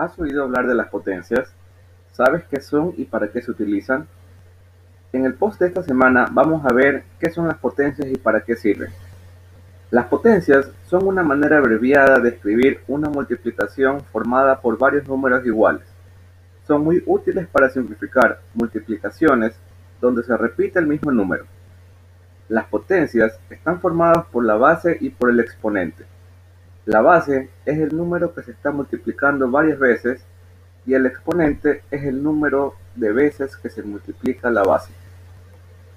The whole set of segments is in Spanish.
¿Has oído hablar de las potencias? ¿Sabes qué son y para qué se utilizan? En el post de esta semana vamos a ver qué son las potencias y para qué sirven. Las potencias son una manera abreviada de escribir una multiplicación formada por varios números iguales. Son muy útiles para simplificar multiplicaciones donde se repite el mismo número. Las potencias están formadas por la base y por el exponente. La base es el número que se está multiplicando varias veces y el exponente es el número de veces que se multiplica la base.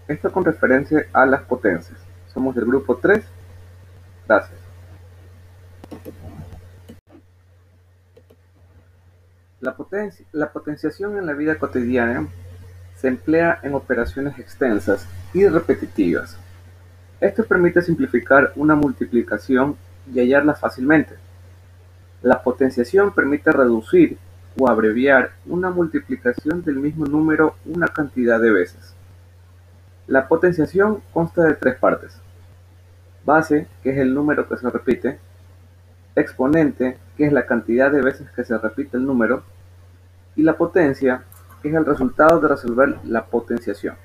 Esto con referencia a las potencias. Somos del grupo 3. Gracias. La, la potenciación en la vida cotidiana se emplea en operaciones extensas y repetitivas. Esto permite simplificar una multiplicación y hallarla fácilmente. La potenciación permite reducir o abreviar una multiplicación del mismo número una cantidad de veces. La potenciación consta de tres partes. Base, que es el número que se repite. Exponente, que es la cantidad de veces que se repite el número. Y la potencia, que es el resultado de resolver la potenciación.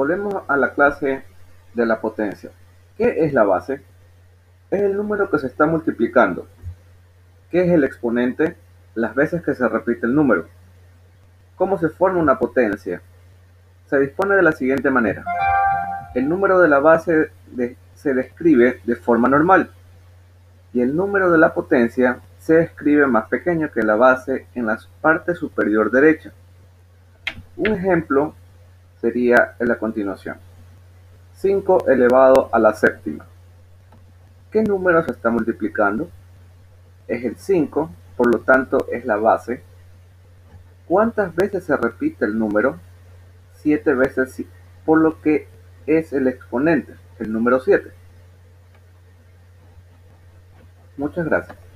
Volvemos a la clase de la potencia. ¿Qué es la base? Es el número que se está multiplicando. ¿Qué es el exponente? Las veces que se repite el número. ¿Cómo se forma una potencia? Se dispone de la siguiente manera. El número de la base se describe de forma normal y el número de la potencia se escribe más pequeño que la base en la parte superior derecha. Un ejemplo sería el a continuación. 5 elevado a la séptima. ¿Qué número se está multiplicando? Es el 5, por lo tanto es la base. ¿Cuántas veces se repite el número? 7 veces, por lo que es el exponente, el número 7. Muchas gracias.